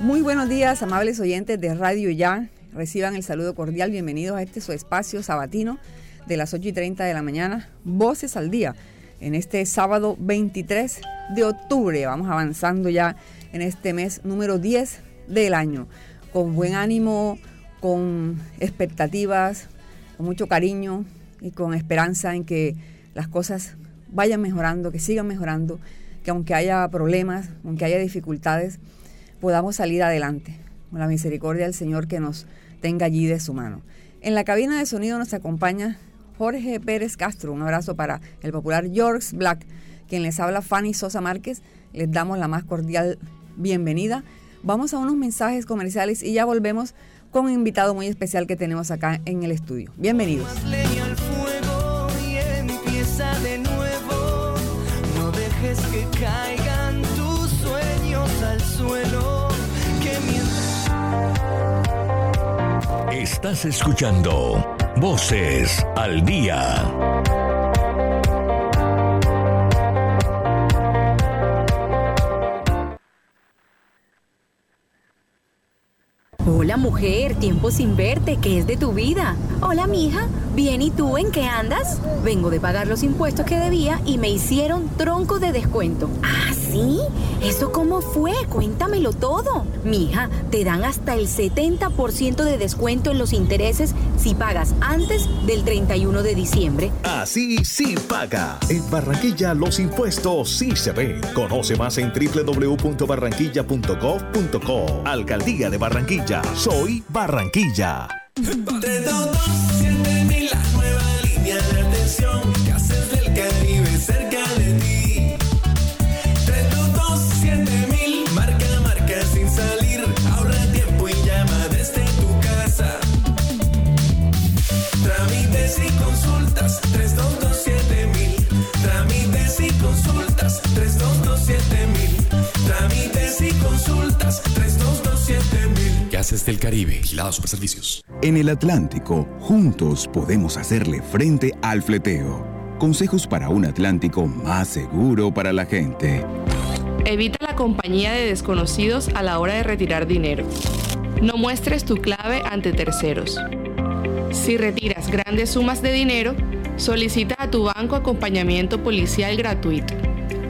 Muy buenos días, amables oyentes de Radio Ya. Reciban el saludo cordial. Bienvenidos a este su espacio sabatino de las 8 y 30 de la mañana. Voces al día. En este sábado 23 de octubre. Vamos avanzando ya en este mes número 10 del año. Con buen ánimo, con expectativas, con mucho cariño y con esperanza en que las cosas vayan mejorando, que sigan mejorando, que aunque haya problemas, aunque haya dificultades, podamos salir adelante, con la misericordia del Señor que nos tenga allí de su mano. En la cabina de sonido nos acompaña Jorge Pérez Castro. Un abrazo para el popular George Black, quien les habla Fanny Sosa Márquez. Les damos la más cordial bienvenida. Vamos a unos mensajes comerciales y ya volvemos con un invitado muy especial que tenemos acá en el estudio. Bienvenidos. Estás escuchando Voces al Día. Hola mujer, tiempo sin verte, ¿qué es de tu vida? Hola mija, bien y tú en qué andas? Vengo de pagar los impuestos que debía y me hicieron tronco de descuento. ¿Ah, sí? ¿Eso cómo fue? Cuéntamelo todo. Mija, te dan hasta el 70% de descuento en los intereses si pagas antes del 31 de diciembre. Así sí paga. En Barranquilla los impuestos sí se ven. Conoce más en www.barranquilla.gov.co. Alcaldía de Barranquilla. Soy Barranquilla. Del Caribe, vigilados super servicios. En el Atlántico, juntos podemos hacerle frente al fleteo. Consejos para un Atlántico más seguro para la gente. Evita la compañía de desconocidos a la hora de retirar dinero. No muestres tu clave ante terceros. Si retiras grandes sumas de dinero, solicita a tu banco acompañamiento policial gratuito.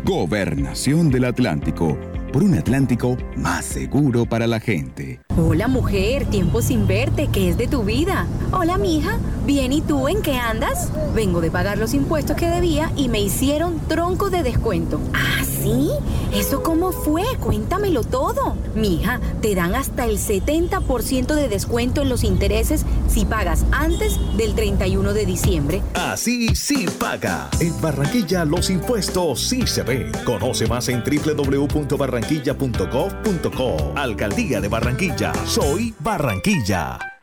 Gobernación del Atlántico por un Atlántico más seguro para la gente. Hola mujer, tiempo sin verte, ¿qué es de tu vida? Hola mija, bien y tú en qué andas? Vengo de pagar los impuestos que debía y me hicieron tronco de descuento. ¿Ah, sí? ¿Eso cómo fue? Cuéntamelo todo. Mija, te dan hasta el 70% de descuento en los intereses si pagas antes del 31 de diciembre. Así sí paga. En Barranquilla los impuestos sí se ven. Conoce más en www.barranquilla.gov.co. Alcaldía de Barranquilla. Soy Barranquilla.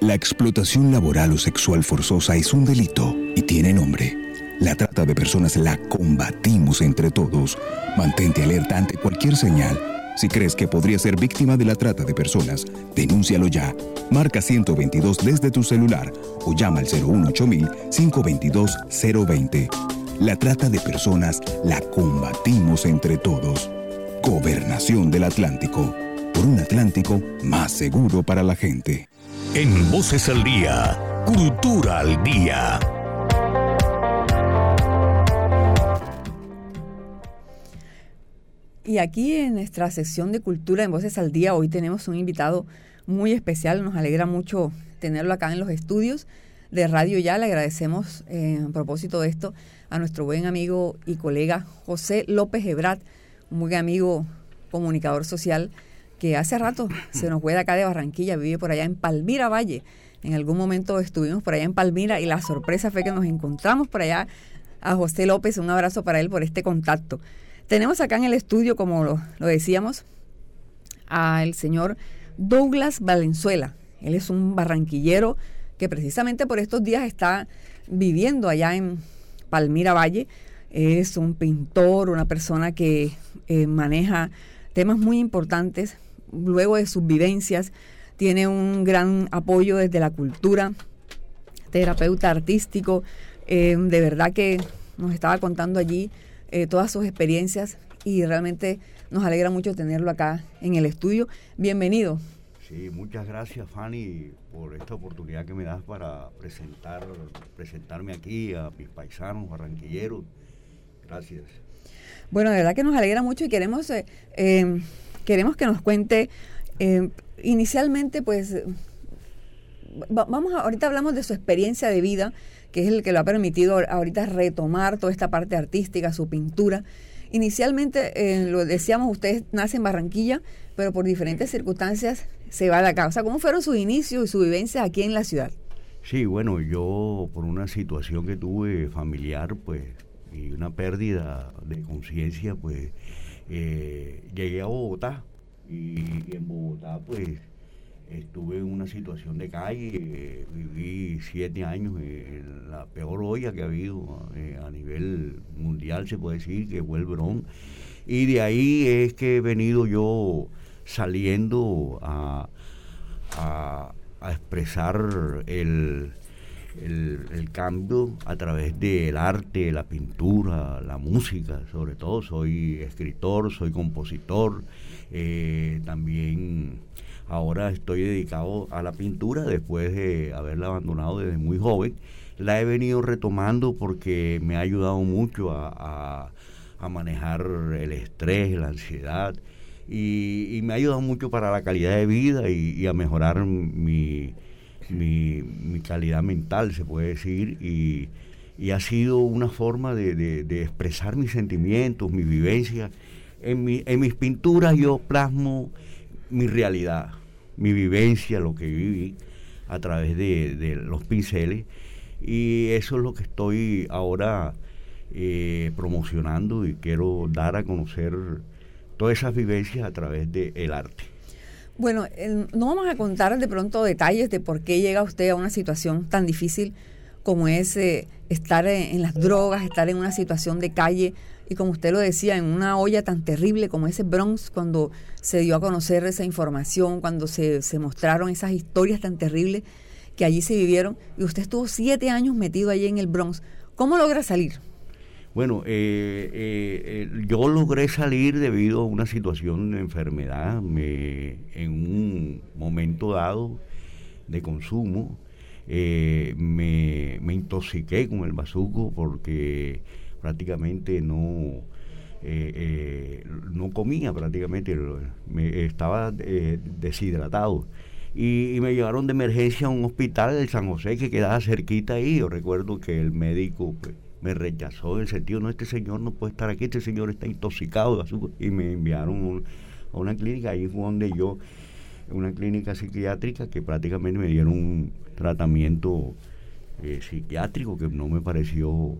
La explotación laboral o sexual forzosa es un delito y tiene nombre. La trata de personas la combatimos entre todos. Mantente alerta ante cualquier señal Si crees que podría ser víctima de la trata de personas, denúncialo ya. Marca 122 desde tu celular o llama al 522 020 La trata de personas la combatimos entre todos. Gobernación del Atlántico. Por un Atlántico más seguro para la gente. En Voces al Día, Cultura al Día. Y aquí en nuestra sección de Cultura en Voces al Día, hoy tenemos un invitado muy especial. Nos alegra mucho tenerlo acá en los estudios de Radio Ya. Le agradecemos eh, a propósito de esto a nuestro buen amigo y colega José López Ebrat, un buen amigo comunicador social que hace rato se nos fue de acá de Barranquilla, vive por allá en Palmira Valle. En algún momento estuvimos por allá en Palmira y la sorpresa fue que nos encontramos por allá a José López. Un abrazo para él por este contacto. Tenemos acá en el estudio, como lo, decíamos, al señor Douglas Valenzuela. Él es un barranquillero que precisamente por estos días está viviendo allá en Palmira Valle. Es un pintor, una persona que eh, maneja temas muy importantes luego de sus vivencias. Tiene un gran apoyo desde la cultura, terapeuta artístico. Eh, de verdad que nos estaba contando allí eh, todas sus experiencias y realmente nos alegra mucho tenerlo acá en el estudio. Bienvenido. Sí, muchas gracias Fanny por esta oportunidad que me das para presentar, presentarme aquí a mis paisanos barranquilleros. Gracias. Bueno, de verdad que nos alegra mucho y queremos, eh, queremos que nos cuente em, inicialmente, pues, vamos a, ahorita hablamos de su experiencia de vida que es el que lo ha permitido ahorita retomar toda esta parte artística, su pintura. Inicialmente, eh, lo decíamos, usted nace en Barranquilla, pero por diferentes circunstancias se va de acá. O sea, ¿cómo fueron sus inicios y su vivencia aquí en la ciudad? Sí, bueno, yo por una situación que tuve familiar, pues, y una pérdida de conciencia, pues, eh, llegué a Bogotá. y en Bogotá, pues, estuve en una situación de calle, viví siete años en la peor olla que ha habido eh, a nivel mundial, se puede decir, que fue el Bron. Y de ahí es que he venido yo saliendo a, expresar el, el, cambio a través del arte, la pintura, la música, sobre todo. Soy escritor, soy compositor, eh, también Ahora estoy dedicado a la pintura después de haberla abandonado desde muy joven. La he venido retomando porque me ha ayudado mucho a, manejar el estrés, la ansiedad y, me ha ayudado mucho para la calidad de vida y, a mejorar mi, mi, calidad mental, se puede decir. Y, ha sido una forma de, expresar mis sentimientos, mis vivencias. En, en mis pinturas yo plasmo mi realidad, mi vivencia, lo que viví a través de, los pinceles. Y eso es lo que estoy ahora eh, promocionando y quiero dar a conocer todas esas vivencias a través del arte. Bueno, no vamos a contar de pronto detalles de por qué llega usted a una situación tan difícil como es eh, estar en, las drogas, estar en una situación de calle y como usted lo decía, en una olla tan terrible como ese Bronx, cuando se dio a conocer esa información, cuando se, mostraron esas historias tan terribles que allí se vivieron, y usted estuvo siete años metido allí en el Bronx. ¿Cómo logra salir? Bueno, eh, eh, yo logré salir debido a una situación de enfermedad, me, en un momento dado de consumo, eh, me, me, intoxiqué con el bazuco porque prácticamente no, eh, eh, no comía prácticamente, me, estaba deshidratado. Y, me llevaron de emergencia a un hospital de San José que quedaba cerquita ahí. Yo recuerdo que el médico pues, me rechazó en el sentido, no, este señor no puede estar aquí, este señor está intoxicado Y me enviaron a una clínica, ahí fue donde yo, una clínica psiquiátrica que prácticamente me dieron un tratamiento psiquiátrico que no me pareció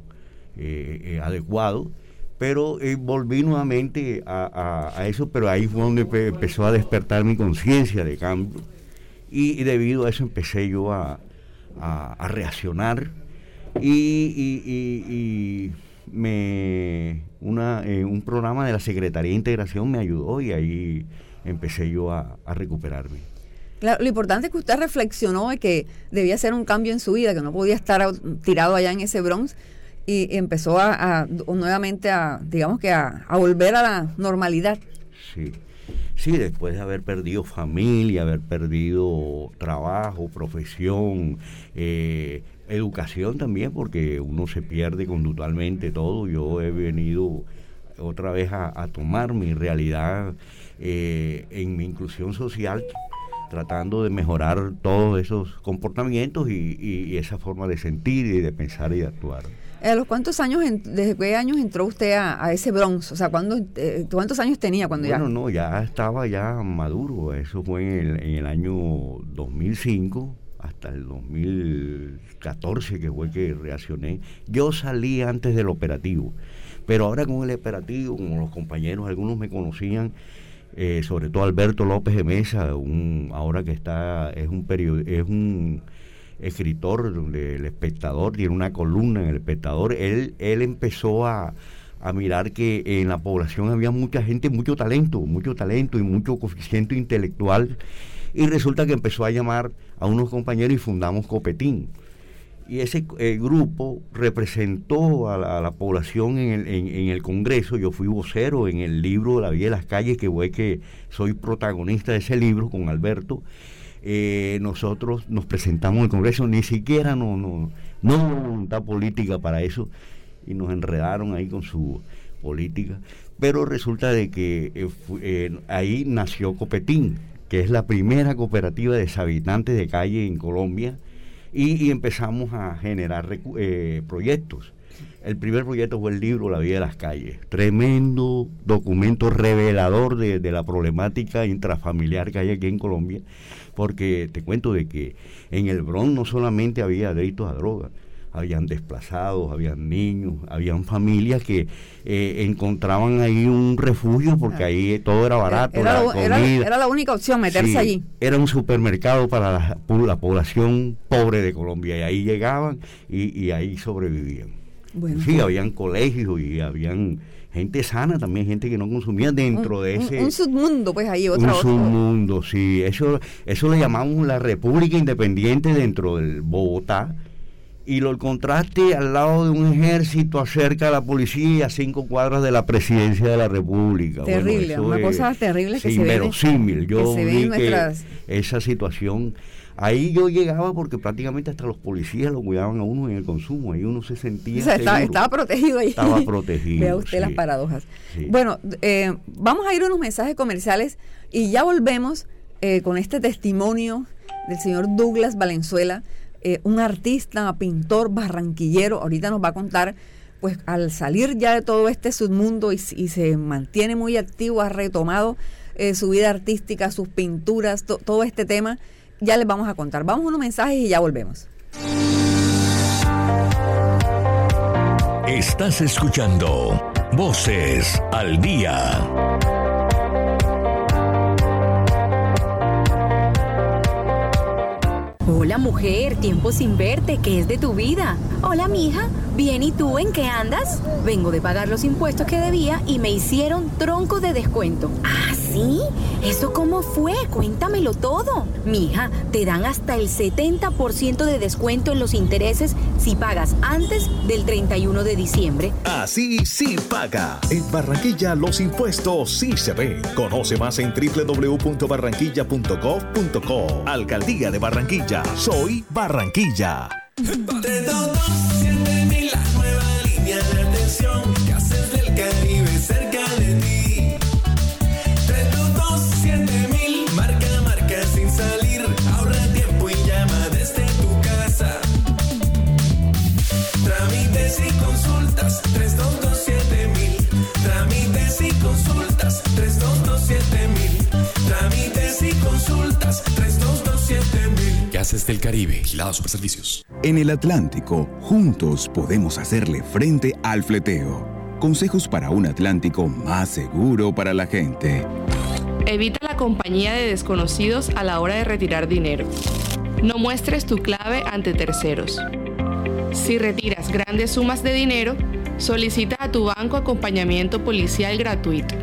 eh, eh, adecuado. Pero eh, volví nuevamente a, eso, pero ahí fue donde empezó a despertar mi conciencia de cambio. Y, debido a eso empecé yo a, reaccionar. Y, me una, eh, un programa de la Secretaría de Integración me ayudó y ahí empecé yo a, a recuperarme. Claro, lo importante es que usted reflexionó de que debía hacer un cambio en su vida, que no podía estar tirado allá en ese Bronx y empezó a, a- nuevamente a, digamos que a, a volver a la normalidad. Sí. Sí, después de haber perdido familia, haber perdido trabajo, profesión, eh, educación también, porque uno se pierde conductualmente todo. Yo he venido otra vez a, tomar mi realidad eh, en mi inclusión social, tratando de mejorar todos esos comportamientos y, y- y esa forma de sentir y de pensar y de actuar. ¿A los cuántos años, desde qué años entró usted a, ese Bronx? O sea, ¿cuándo, eh, ¿cuántos años tenía cuando Bueno, ya? no, ya estaba ya maduro. Eso fue en el, en el año 2005 hasta el 2014 que fue que reaccioné. Yo salí antes del operativo, pero ahora con el operativo, como los compañeros, algunos me conocían, eh, sobre todo Alberto López de Mesa, un, ahora que está, es un period, es un escritor del espectador, tiene una columna en el espectador, él, él empezó a, a mirar que en la población había mucha gente, mucho talento, mucho talento y mucho coeficiente intelectual. Y resulta que empezó a llamar a unos compañeros y fundamos Copetín. Y ese eh, grupo representó a la, población en el, en- en el Congreso. Yo fui vocero en el libro La Vida de las Calles, que fue que soy protagonista de ese libro con Alberto. Eh, nosotros nos presentamos en el Congreso, ni siquiera no, no, no hubo voluntad política para eso y nos enredaron ahí con su política. Pero resulta de que eh, eh, ahí nació Copetín, que es la primera cooperativa de deshabitantes de calle en Colombia, y, empezamos a generar proyectos. El primer proyecto fue el libro La vida de las calles, tremendo documento revelador de, de la problemática intrafamiliar que hay aquí en Colombia, porque te cuento de que en el Bronx no solamente había adictos a drogas, habían desplazados, habían niños, habían familias que eh, encontraban ahí un refugio porque ahí todo era barato, Era, la era- comida. era la única opción, meterse Sí, allí. Era un supermercado para la, la población pobre de Colombia y ahí llegaban y, y ahí sobrevivían. Bueno, sí, habían colegios y habían gente sana también, gente que no consumía dentro un, de un- ese un submundo, pues ahí, un otra otro. submundo, sí. Eso, eso le llamamos la República Independiente dentro del Bogotá. Y lo el contraste al lado de un ejército acerca de la policía a cinco cuadras de la presidencia de la República. Terrible, una es- cosa terrible que se ve. inverosímil. Yo que se ve vi en que esa situación. Ahí yo llegaba porque prácticamente hasta los policías lo cuidaban a uno en el consumo. Ahí uno se sentía. O sea, estaba, protegido ahí. Estaba protegido, Vea usted las paradojas. Sí. Bueno, eh, vamos a ir a unos mensajes comerciales y ya volvemos eh, con este testimonio del señor Douglas Valenzuela, eh, un artista, pintor barranquillero. Ahorita nos va a contar, pues al salir ya de todo este submundo y, y se mantiene muy activo, ha retomado eh, su vida artística, sus pinturas, to- todo este tema. Ya les vamos a contar. Vamos a unos mensajes y ya volvemos. Estás escuchando Voces al Día. Hola mujer, tiempo sin verte, ¿qué es de tu vida? Hola mija, bien y tú en qué andas? Vengo de pagar los impuestos que debía y me hicieron tronco de descuento. ¿Ah, sí? ¿Eso cómo fue? Cuéntamelo todo. Mija, te dan hasta el 70% de descuento en los intereses si pagas antes del 31 de diciembre. Así sí paga. En Barranquilla los impuestos sí se ven. Conoce más en www.barranquilla.gov.co. Alcaldía de Barranquilla. Soy Barranquilla. 322-7000, la nueva línea de atención 322-7000. Gases del Caribe. Vigilados Superservicios. En el Atlántico, juntos podemos hacerle frente al fleteo. Consejos para un Atlántico más seguro para la gente. Evita la compañía de desconocidos a la hora de retirar dinero. No muestres tu clave ante terceros. Si retiras grandes sumas de dinero, Solicita a tu banco acompañamiento policial gratuito.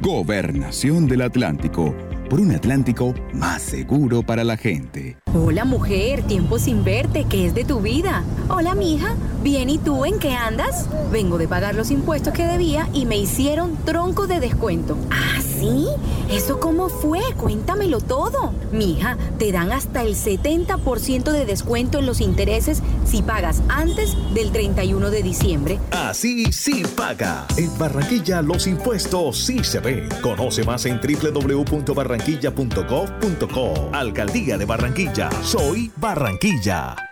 Gobernación del Atlántico por un Atlántico más seguro para la gente. Hola mujer, tiempo sin verte, ¿qué es de tu vida? Hola mija, bien y tú en qué andas? Vengo de pagar los impuestos que debía y me hicieron tronco de descuento. ¿Ah, sí? ¿Eso cómo fue? Cuéntamelo todo. Mija, te dan hasta el 70% de descuento en los intereses si pagas antes del 31 de diciembre. Así sí paga. En Barranquilla los impuestos sí se ve. Conoce más en www.barranquilla.gov.co. Alcaldía de Barranquilla. Soy Barranquilla.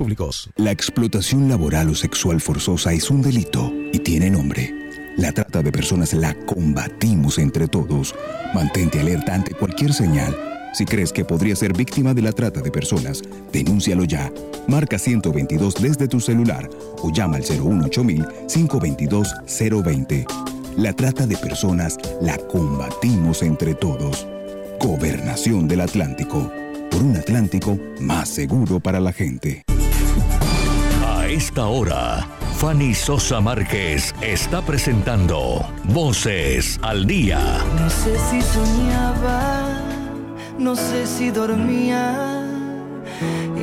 La explotación laboral o sexual forzosa es un delito y tiene nombre. La trata de personas la combatimos entre todos. Mantente alerta ante cualquier señal. Si crees que podría ser víctima de la trata de personas, denúncialo ya. Marca 122 desde tu celular o llama al 018-522-020. La trata de personas la combatimos entre todos. Gobernación del Atlántico. Por un Atlántico más seguro para la gente. Esta hora, Fanny Sosa Márquez está presentando Voces al Día. No sé si soñaba, no sé si dormía.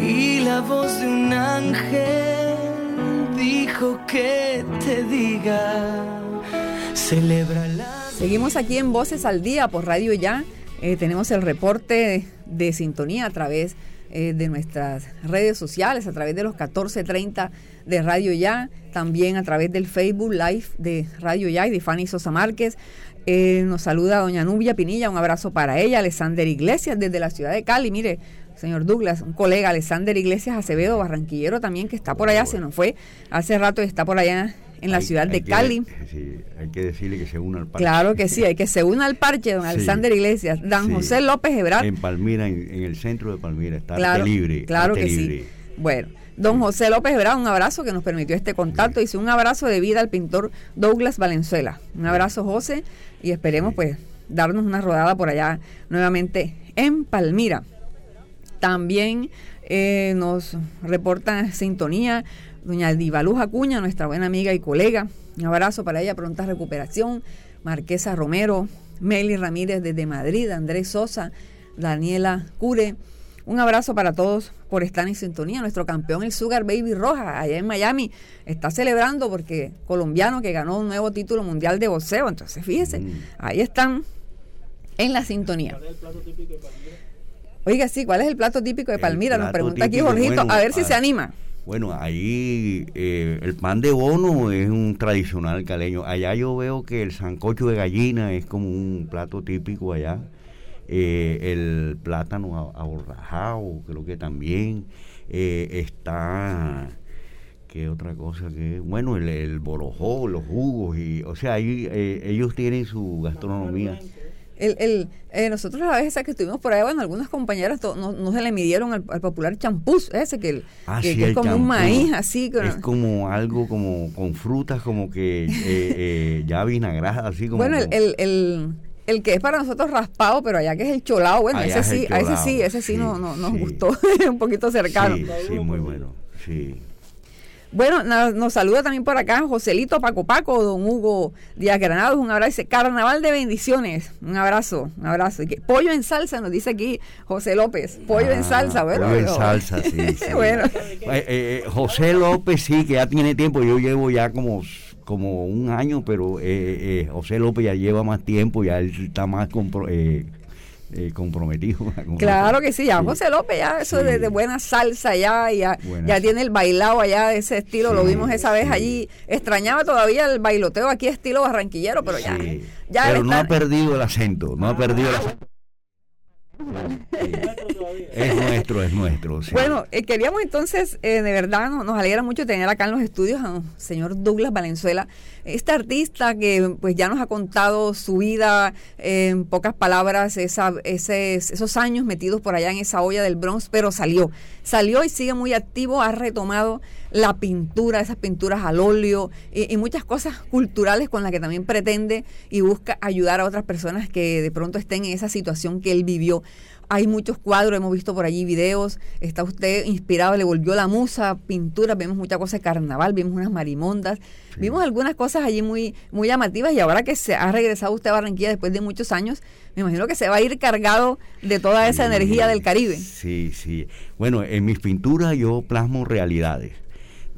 Y la voz de un ángel dijo que te diga, celebra la... Seguimos aquí en Voces al Día por Radio Ya. Eh, tenemos el reporte de, de sintonía a través eh, de nuestras redes sociales, a través de los 1430 de Radio Ya, también a través del Facebook Live de Radio Ya y de Fanny Sosa Márquez. Eh, nos saluda doña Nubia Pinilla, un abrazo para ella, Alexander Iglesias desde la ciudad de Cali, mire, señor Douglas, un colega, Alexander Iglesias Acevedo, barranquillero también, que está por allá, se nos fue hace rato y está por allá en la Hay- ciudad de que- Cali. sí, hay que decirle que se una al parche. Claro que sí, hay que se una al parche, don Sí. Alexander Iglesias, don Sí. José López Ebrard. En Palmira, en, en el centro de Palmira, está Claro, libre. claro que libre. sí. Bueno, don José López Ebrard, un abrazo que nos permitió este contacto. Dice un abrazo de vida al pintor Douglas Valenzuela. Un abrazo, José, y esperemos pues darnos una rodada por allá nuevamente en Palmira. También eh, nos reporta sintonía doña Divaluz Acuña, nuestra buena amiga y colega. Un abrazo para ella, pronta recuperación. Marquesa Romero, Meli Ramírez desde Madrid, Andrés Sosa, Daniela Cure. Un abrazo para todos por estar en sintonía. Nuestro campeón, el Sugar Baby Roja, allá en Miami, está celebrando porque colombiano que ganó un nuevo título mundial de boxeo. Entonces, fíjese, ahí están en la sintonía. Oiga, sí, ¿cuál es el plato típico de El Palmira? Nos plato pregunta aquí típico, Jorgito, bueno, a ver si se anima. Bueno, ahí eh, el pan de bono es un tradicional caleño. Allá yo veo que el sancocho de gallina es como un plato típico allá. Eh, el plátano aborrajado, creo que también. Eh, está, ¿qué otra cosa que? Bueno, el, el borojó, los jugos, y, o sea, ahí eh, ellos tienen su gastronomía. El, el, eh, nosotros la vez esa que estuvimos por ahí, bueno, algunas compañeras to- no, no se le midieron al, al popular champús, ese que, Ah, que- sí, que es como un maíz así. con- Es como algo como con frutas como que eh, eh, ya vinagrada, así como... bueno, el, el, el, el que es para nosotros raspado, pero allá que es el cholado, bueno, Allá ese es sí, a ese sí, ese sí, sí, no, no, nos sí. gustó, un poquito cercano. Sí, sí, muy bueno, sí. Bueno, nos saluda también por acá Joselito Paco Paco, don Hugo Díaz Granados, un abrazo, carnaval de bendiciones, un abrazo, un abrazo. Y que, pollo en salsa, nos dice aquí José López, pollo en Ah, salsa, bueno. pollo en salsa, sí, sí. bueno, Eh, eh, José López sí, que ya tiene tiempo, yo llevo ya como, como un año, pero eh, eh, José López ya lleva más tiempo, ya él está más compro- eh, comprometido. claro que sí, ya Sí. José López, ya eso Sí. de, de buena salsa ya, ya, ya tiene el bailado allá de ese estilo, lo vimos esa vez allí, extrañaba todavía el bailoteo aquí estilo barranquillero, pero ya, ya pero no ha perdido el acento, no ha perdido el acento. Es nuestro, es nuestro. sí. Bueno, eh, queríamos entonces, eh, de verdad, no- nos alegra mucho tener acá en los estudios a un señor Douglas Valenzuela. Este artista que pues ya nos ha contado su vida en pocas palabras, esos años metidos por allá en esa olla del Bronx, pero salió, salió y sigue muy activo, ha retomado la pintura, esas pinturas al óleo y muchas cosas culturales con las que también pretende y busca ayudar a otras personas que de pronto estén en esa situación que él vivió. Hay muchos cuadros, hemos visto por allí videos, está usted inspirado, le volvió la musa, pinturas, vemos muchas cosas de carnaval, vimos unas marimondas, vimos algunas cosas allí muy, muy llamativas y ahora que se ha regresado usted a Barranquilla después de muchos años, me imagino que se va a ir cargado de toda esa energía del Caribe. Sí, sí. Bueno, en mis pinturas yo plasmo realidades.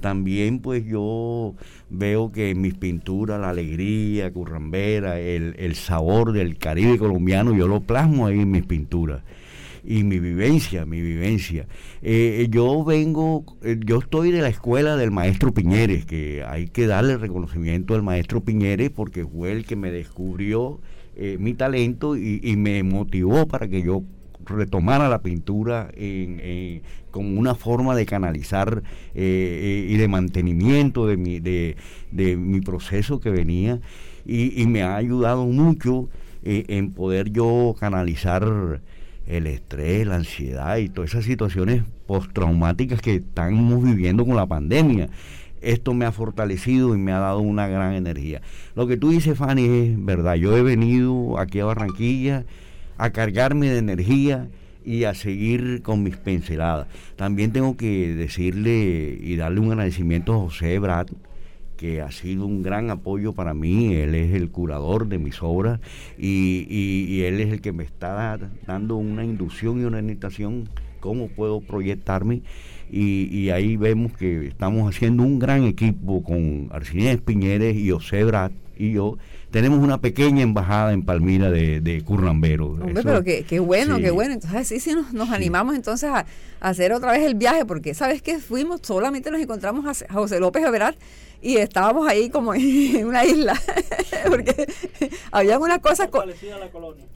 También pues yo veo que en mis pinturas la alegría currambera, el, el sabor del Caribe colombiano, yo lo plasmo ahí en mis pinturas y mi vivencia, mi vivencia. Eh, yo vengo, eh, yo estoy de la escuela del maestro Piñeres, que hay que darle reconocimiento al maestro Piñeres porque fue el que me descubrió eh, mi talento y, y, me motivó para que yo retomara la pintura en, en, como una forma de canalizar eh, y de mantenimiento de mi, proceso que venía y, me ha ayudado mucho eh, en poder yo canalizar el estrés, la ansiedad y todas esas situaciones postraumáticas que estamos viviendo con la pandemia. Esto me ha fortalecido y me ha dado una gran energía. Lo que tú dices, Fanny, es verdad. Yo he venido aquí a Barranquilla a cargarme de energía y a seguir con mis pinceladas. También tengo que decirle y darle un agradecimiento a José Brad, que ha sido un gran apoyo para mí. Él es el curador de mis obras y, él es el que me está dando una inducción y una orientación cómo puedo proyectarme. Y, ahí vemos que estamos haciendo un gran equipo con Arcinés Piñeres y José Brad y yo tenemos una pequeña embajada en Palmira de, de Currambero. Hombre, Eso, pero qué, qué bueno, sí. qué bueno. Entonces sí, sí nos, nos sí. animamos entonces a, a, hacer otra vez el viaje, porque sabes que fuimos, solamente nos encontramos a, José López Everard y estábamos ahí como en una isla, porque había unas cosas,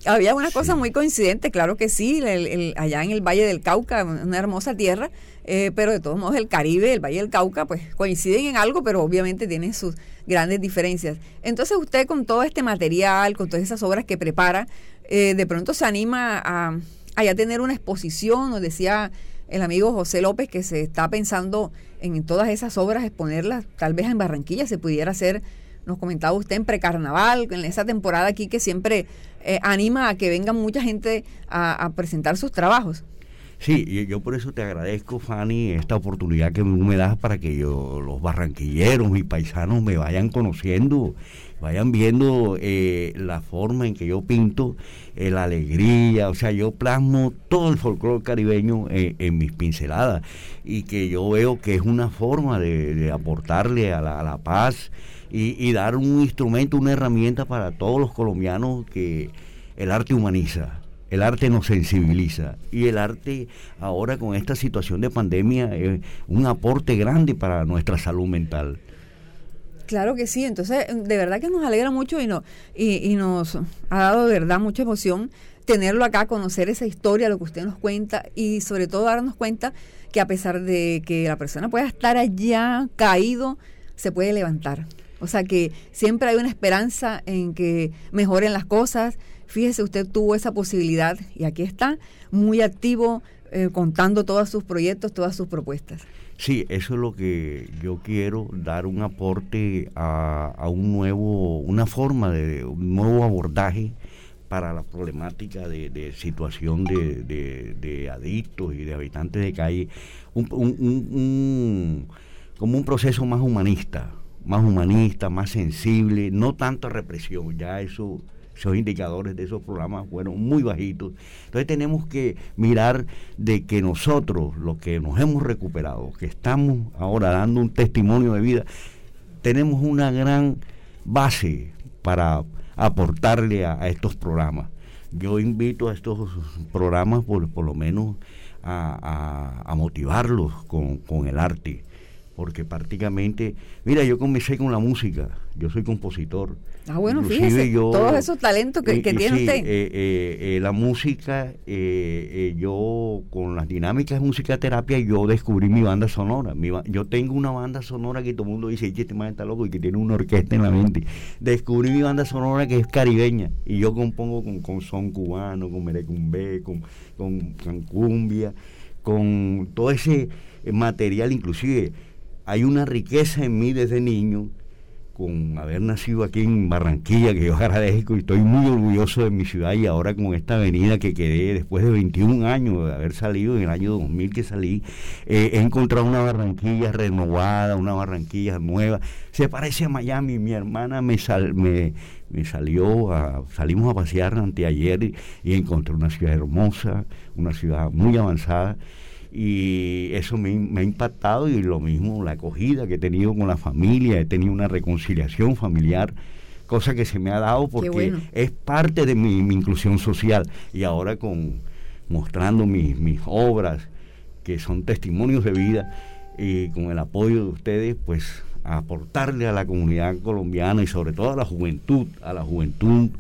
había unas cosas muy coincidentes, claro que sí, el, el, allá en el Valle del Cauca, una hermosa tierra, eh, pero de todos modos el Caribe, el Valle del Cauca, pues coinciden en algo, pero obviamente tienen sus grandes diferencias. Entonces usted con todo este material, con todas esas obras que prepara, eh, de pronto se anima a, a ya tener una exposición, nos decía el amigo José López que se está pensando en todas esas obras exponerlas, tal vez en Barranquilla se pudiera hacer, nos comentaba usted en precarnaval, en esa temporada aquí que siempre eh, anima a que venga mucha gente a, a presentar sus trabajos. Sí, y yo por eso te agradezco, Fanny, esta oportunidad que me das para que yo, los barranquilleros, mis paisanos, me vayan conociendo, vayan viendo eh, la forma en que yo pinto, eh, la alegría, o sea, yo plasmo todo el folclore caribeño eh, en mis pinceladas. Y que yo veo que es una forma de, de aportarle a la, a la paz y, y dar un instrumento, una herramienta para todos los colombianos que el arte humaniza el arte nos sensibiliza y el arte ahora con esta situación de pandemia es un aporte grande para nuestra salud mental. Claro que sí, entonces de verdad que nos alegra mucho y, y nos ha dado de verdad mucha emoción tenerlo acá, conocer esa historia, lo que usted nos cuenta y sobre todo darnos cuenta que a pesar de que la persona pueda estar allá caído, se puede levantar. O sea que siempre hay una esperanza en que mejoren las cosas, Fíjese, usted tuvo esa posibilidad y aquí está, muy activo, eh, contando todos sus proyectos, todas sus propuestas. Sí, eso es lo que yo quiero, dar un aporte a, un nuevo, una forma de, un nuevo abordaje para la problemática de, situación de, adictos y de habitantes de calle, como un proceso más humanista, más humanista, más sensible, no tanta represión, ya eso esos indicadores de esos programas fueron muy bajitos. Entonces tenemos que mirar de que nosotros, los que nos hemos recuperado, que estamos ahora dando un testimonio de vida, tenemos una gran base para aportarle a, estos programas. Yo invito a estos programas por, por lo menos a, a, a motivarlos con, con, el arte, porque prácticamente, mira, yo comencé con la música, yo soy compositor. Ah, bueno, fíjese, todos esos talentos que, tiene usted. Eh, eh, eh, la música, yo con las dinámicas de música terapia, yo descubrí mi banda sonora. yo tengo una banda sonora que todo el mundo dice, este man está loco y que tiene una orquesta en la mente. Descubrí mi banda sonora que es caribeña y yo compongo con, son cubano, con merecumbe, con, con, con cumbia, con todo ese material, inclusive hay una riqueza en mí desde niño con haber nacido aquí en Barranquilla, que yo agradezco y estoy muy orgulloso de mi ciudad y ahora con esta avenida que quedé después de 21 años de haber salido, en el año 2000 que salí, eh, he encontrado una Barranquilla renovada, una Barranquilla nueva, se parece a Miami, mi hermana me, me, me salió, a, salimos a pasear anteayer y, y encontré una ciudad hermosa, una ciudad muy avanzada y eso me, ha impactado y lo mismo la acogida que he tenido con la familia, he tenido una reconciliación familiar, cosa que se me ha dado porque es parte de mi, inclusión social. Y ahora con mostrando mis, mis obras que son testimonios de vida y con el apoyo de ustedes pues aportarle a la comunidad colombiana y sobre todo a la juventud, a la juventud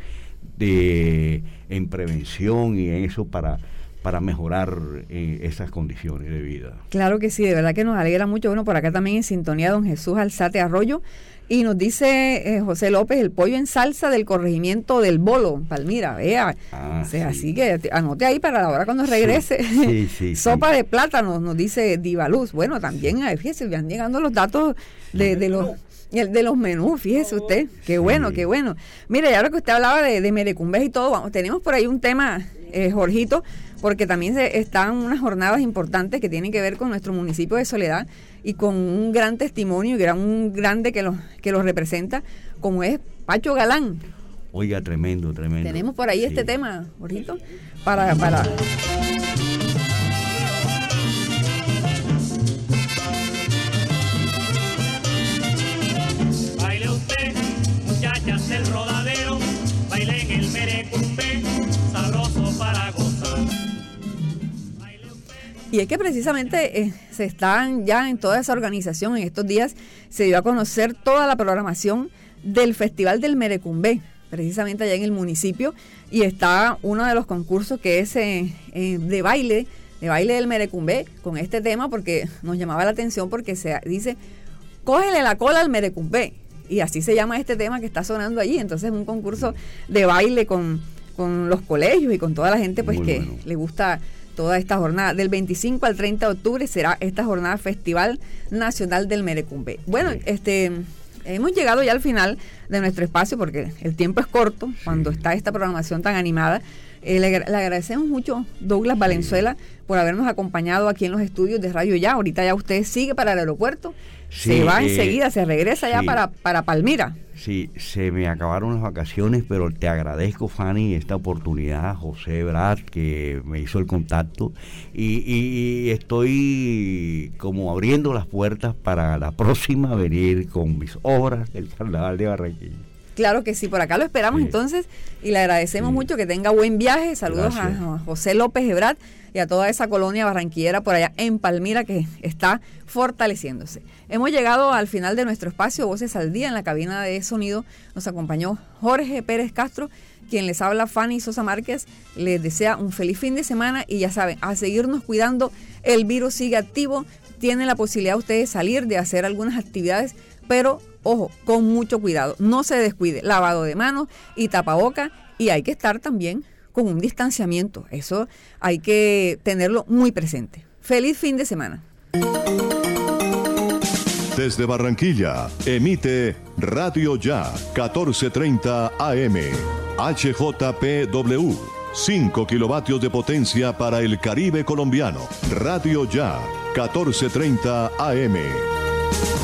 de, en prevención y en eso para para mejorar eh, esas condiciones de vida. Claro que sí, de verdad que nos alegra mucho. Bueno, por acá también en sintonía don Jesús Alzate Arroyo. Y nos dice eh, José López, el pollo en salsa del corregimiento del Bolo, Palmira, vea. Ah, así que anote ahí para la hora cuando regrese. Sopa de plátano, nos dice Divaluz. Bueno, también, fíjese, van llegando los datos de, de los de los menús, fíjese usted. Qué bueno, qué bueno. Mire, y ahora que usted hablaba de, de Merecumbés y todo, vamos, tenemos por ahí un tema, eh, Jorgito, porque también están unas jornadas importantes que tienen que ver con nuestro municipio de Soledad y con un gran testimonio y gran, un grande que los que los representa, como es Pacho Galán. Oiga, tremendo, tremendo. Tenemos por ahí este tema, Jorgito, para... para Baile usted, muchachas del rodadero, y es que precisamente eh, se están ya en toda esa organización, en estos días se dio a conocer toda la programación del Festival del Merecumbé, precisamente allá en el municipio, y está uno de los concursos que es eh, eh, de baile, de baile del Merecumbé, con este tema, porque nos llamaba la atención porque se dice, cógele la cola al Merecumbé, y así se llama este tema que está sonando allí, entonces es un concurso de baile con, con los colegios y con toda la gente pues que le gusta toda esta jornada. Del 25 al 30 de octubre será esta jornada Festival Nacional del Merecumbe. Bueno, este hemos llegado ya al final de nuestro espacio porque el tiempo es corto cuando está esta programación tan animada. Eh, le, agradecemos mucho, Douglas Valenzuela, por habernos acompañado aquí en los estudios de Radio Ya. Ahorita ya usted sigue para el aeropuerto, se va eh, enseguida, se regresa ya para, para Palmira. Sí, se me acabaron las vacaciones, pero te agradezco, Fanny, esta oportunidad, José Brad, que me hizo el contacto, y, estoy como abriendo las puertas para la próxima venir con mis obras del Carnaval de Barranquilla. Claro que sí, por acá lo esperamos entonces y le agradecemos mucho que tenga buen viaje. Saludos a José López Ebrat y a toda esa colonia barranquillera por allá en Palmira que está fortaleciéndose. Hemos llegado al final de nuestro espacio Voces al Día en la cabina de sonido. Nos acompañó Jorge Pérez Castro, quien les habla Fanny Sosa Márquez. Les desea un feliz fin de semana y ya saben, a seguirnos cuidando. El virus sigue activo. Tienen la posibilidad ustedes de salir, de hacer algunas actividades, pero ojo, con mucho cuidado, no se descuide, lavado de manos y tapaboca y hay que estar también con un distanciamiento, eso hay que tenerlo muy presente. Feliz fin de semana. Desde Barranquilla, emite Radio Ya 1430 AM, HJPW, 5 kilovatios de potencia para el Caribe colombiano. Radio Ya 1430 AM.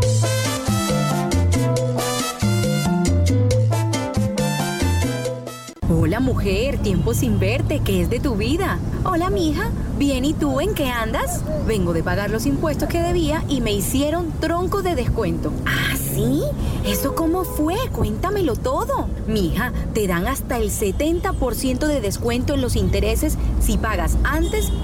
Mujer, tiempo sin verte, ¿qué es de tu vida? Hola mija, bien y tú en qué andas? Vengo de pagar los impuestos que debía y me hicieron tronco de descuento. ¿Ah, sí? ¿Eso cómo fue? Cuéntamelo todo. Mija, te dan hasta el 70% de descuento en los intereses si pagas antes de